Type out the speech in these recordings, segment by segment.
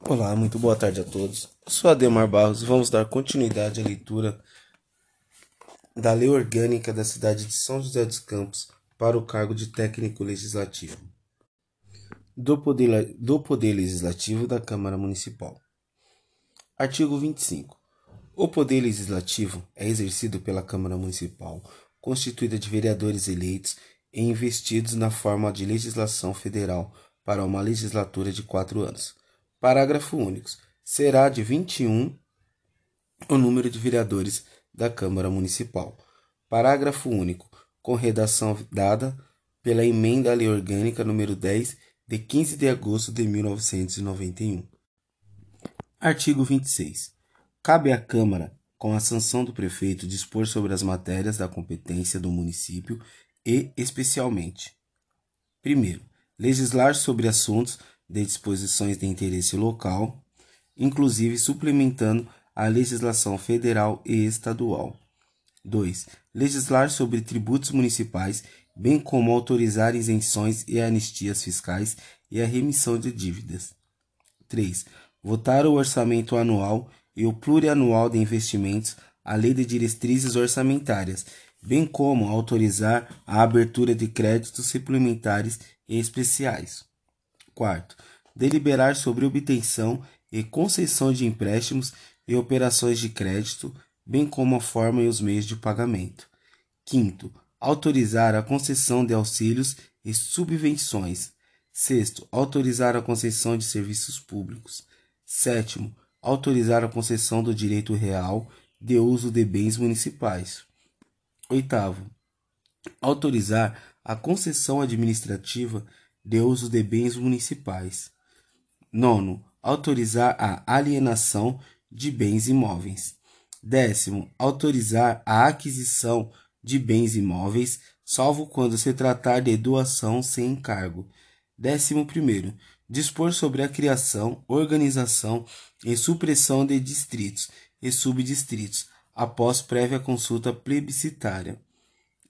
Olá, muito boa tarde a todos. Eu sou Ademar Barros e vamos dar continuidade à leitura da Lei Orgânica da cidade de São José dos Campos para o cargo de técnico legislativo. Do Poder, do poder Legislativo da Câmara Municipal. Artigo 25. O Poder Legislativo é exercido pela Câmara Municipal, constituída de vereadores eleitos e investidos na forma de legislação federal para uma legislatura de quatro anos Parágrafo único. Será de 21 o número de vereadores da Câmara Municipal. Parágrafo único. Com redação dada pela emenda à Lei Orgânica número 10 de 15 de agosto de 1991. Artigo 26. Cabe à Câmara, com a sanção do prefeito, dispor sobre as matérias da competência do município e, especialmente: primeiro, legislar sobre assuntos de disposições de interesse local, inclusive suplementando a legislação federal e estadual. 2. Legislar sobre tributos municipais, bem como autorizar isenções e anistias fiscais e a remissão de dívidas. 3. Votar o orçamento anual e o plurianual de investimentos, a lei de diretrizes orçamentárias, bem como autorizar a abertura de créditos suplementares especiais. Quarto, deliberar sobre obtenção e concessão de empréstimos e operações de crédito, bem como a forma e os meios de pagamento. Quinto, autorizar a concessão de auxílios e subvenções. Sexto, autorizar a concessão de serviços públicos. Sétimo, autorizar a concessão do direito real de uso de bens municipais. Oitavo, autorizar a concessão administrativa de uso de bens municipais. Nono, autorizar a alienação de bens imóveis. Décimo, autorizar a aquisição de bens imóveis, salvo quando se tratar de doação sem encargo. Décimo primeiro, dispor sobre a criação, organização e supressão de distritos e subdistritos, após prévia consulta plebiscitária.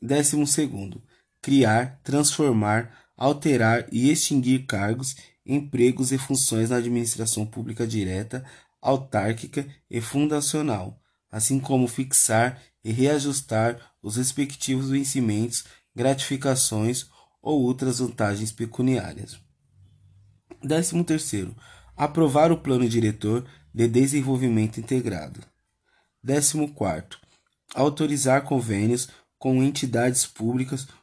Décimo segundo, criar, transformar, alterar e extinguir cargos, empregos e funções na administração pública direta, autárquica e fundacional, assim como fixar e reajustar os respectivos vencimentos, gratificações ou outras vantagens pecuniárias. 13. Aprovar o Plano Diretor de Desenvolvimento Integrado. 14. Autorizar convênios com entidades públicas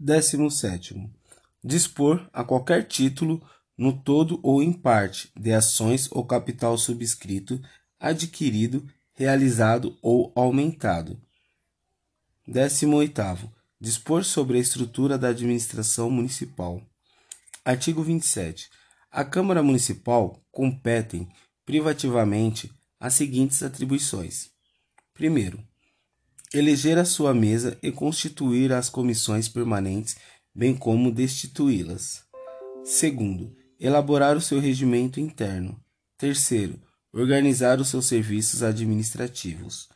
17. Dispor a qualquer título, no todo ou em parte, de ações ou capital subscrito, adquirido, realizado ou aumentado. 18. Dispor sobre a estrutura da administração municipal. Artigo 27. A Câmara Municipal competem privativamente as seguintes atribuições: primeiro, eleger a sua mesa e constituir as comissões permanentes, bem como destituí-las. Segundo, elaborar o seu regimento interno. Terceiro, organizar os seus serviços administrativos.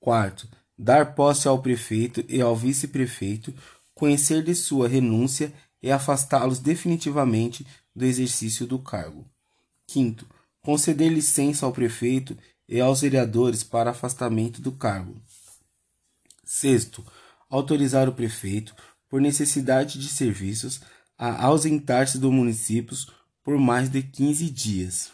Quarto, dar posse ao prefeito e ao vice-prefeito, conhecer de sua renúncia e afastá-los definitivamente do exercício do cargo. Quinto, conceder licença ao prefeito e aos vereadores para afastamento do cargo. Sexto, autorizar o prefeito, por necessidade de serviços, a ausentar-se do município por mais de 15 dias.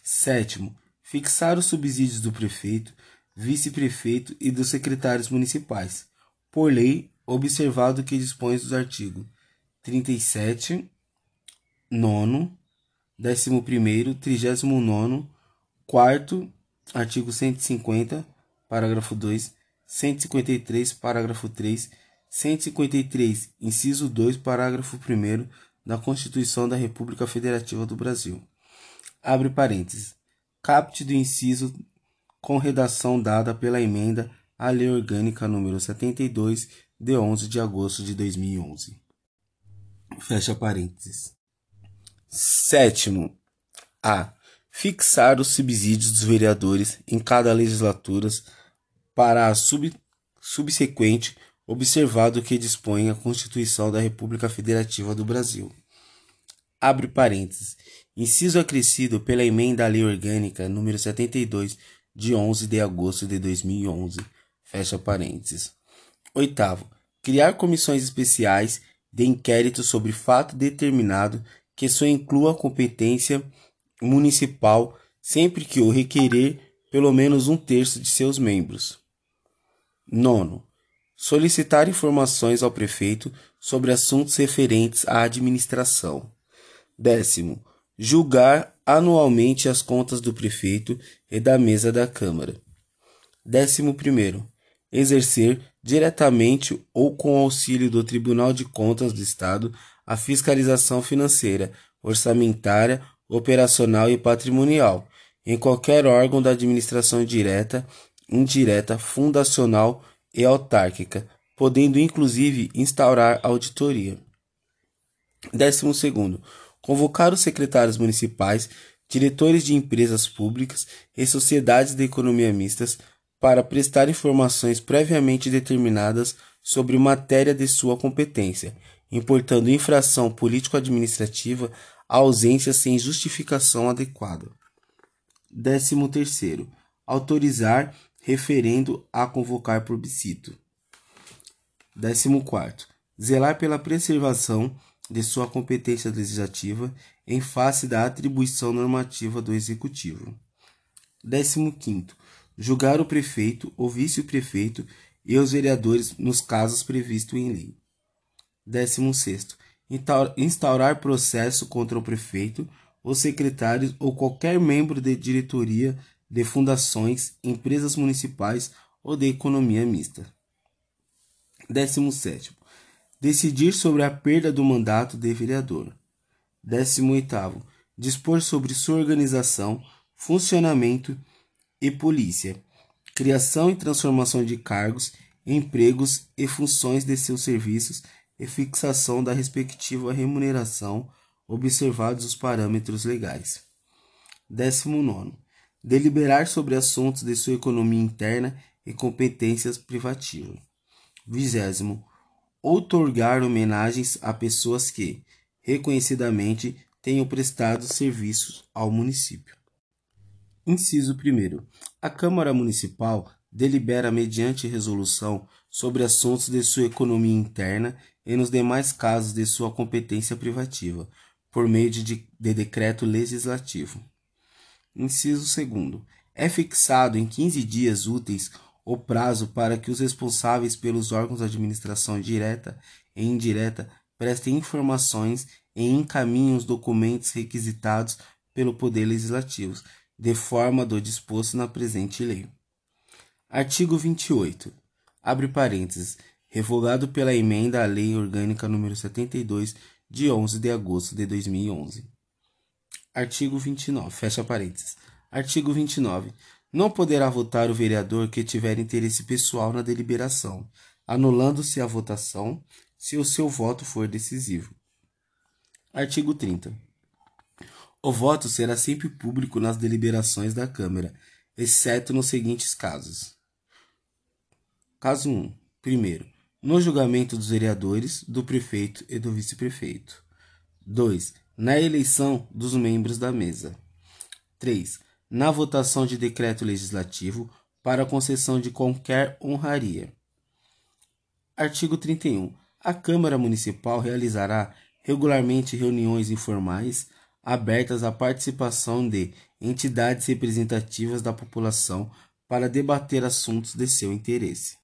Sétimo, fixar os subsídios do prefeito, vice-prefeito e dos secretários municipais, por lei, observado que dispõe dos artigos 37, nono, décimo primeiro, trigésimo nono, quarto, artigo 150, parágrafo 2, 153, parágrafo 3, 153, inciso 2, parágrafo 1 da Constituição da República Federativa do Brasil. Abre parênteses. Capte do inciso com redação dada pela emenda à Lei Orgânica número 72, de 11 de agosto de 2011. Fecha parênteses. Sétimo. A. Fixar os subsídios dos vereadores em cada legislatura para a sub, subsequente, observado que dispõe a Constituição da República Federativa do Brasil. Abre parênteses. Inciso acrescido pela emenda à Lei Orgânica número 72, de 11 de agosto de 2011. Fecha parênteses. Oitavo. Criar comissões especiais de inquérito sobre fato determinado que só inclua a competência municipal sempre que o requerer pelo menos um terço de seus membros. Nono. Solicitar informações ao prefeito sobre assuntos referentes à administração. Décimo. Julgar anualmente as contas do prefeito e da mesa da Câmara. Décimo primeiro. Exercer diretamente ou com auxílio do Tribunal de Contas do Estado a fiscalização financeira, orçamentária, operacional e patrimonial em qualquer órgão da administração direta, indireta, fundacional e autárquica, podendo inclusive instaurar auditoria. Décimo segundo, convocar os secretários municipais, diretores de empresas públicas e sociedades de economia mistas para prestar informações previamente determinadas sobre matéria de sua competência, importando infração político-administrativa ausência sem justificação adequada. Décimo terceiro, autorizar referendo a convocar plebiscito. 14. Zelar pela preservação de sua competência legislativa em face da atribuição normativa do Executivo. 15. Julgar o prefeito, o vice-prefeito e os vereadores nos casos previstos em lei. 16. Instaurar processo contra o prefeito, os secretários ou qualquer membro de diretoria de fundações, empresas municipais ou de economia mista. 17. Decidir sobre a perda do mandato de vereador. 18. Dispor sobre sua organização, funcionamento e polícia, criação e transformação de cargos, empregos e funções de seus serviços e fixação da respectiva remuneração, observados os parâmetros legais. 19 deliberar sobre assuntos de sua economia interna e competências privativas. Vigésimo, outorgar homenagens a pessoas que, reconhecidamente, tenham prestado serviços ao município. Inciso 1. A Câmara Municipal delibera mediante resolução sobre assuntos de sua economia interna e nos demais casos de sua competência privativa, por meio de, de decreto legislativo. Inciso 2. É fixado em 15 dias úteis o prazo para que os responsáveis pelos órgãos de administração direta e indireta prestem informações e encaminhem os documentos requisitados pelo Poder Legislativo, de forma do disposto na presente lei. Artigo 28. Abre parênteses. Revogado pela emenda à Lei Orgânica nº 72, de 11 de agosto de 2011. Artigo 29. Fecha parênteses. Artigo 29. Não poderá votar o vereador que tiver interesse pessoal na deliberação, anulando-se a votação se o seu voto for decisivo. Artigo 30. O voto será sempre público nas deliberações da Câmara, exceto nos seguintes casos. Caso 1. Primeiro, no julgamento dos vereadores, do prefeito e do vice-prefeito. 2 na eleição dos membros da mesa. 3. Na votação de decreto legislativo para concessão de qualquer honraria. Artigo 31. A Câmara Municipal realizará regularmente reuniões informais abertas à participação de entidades representativas da população para debater assuntos de seu interesse.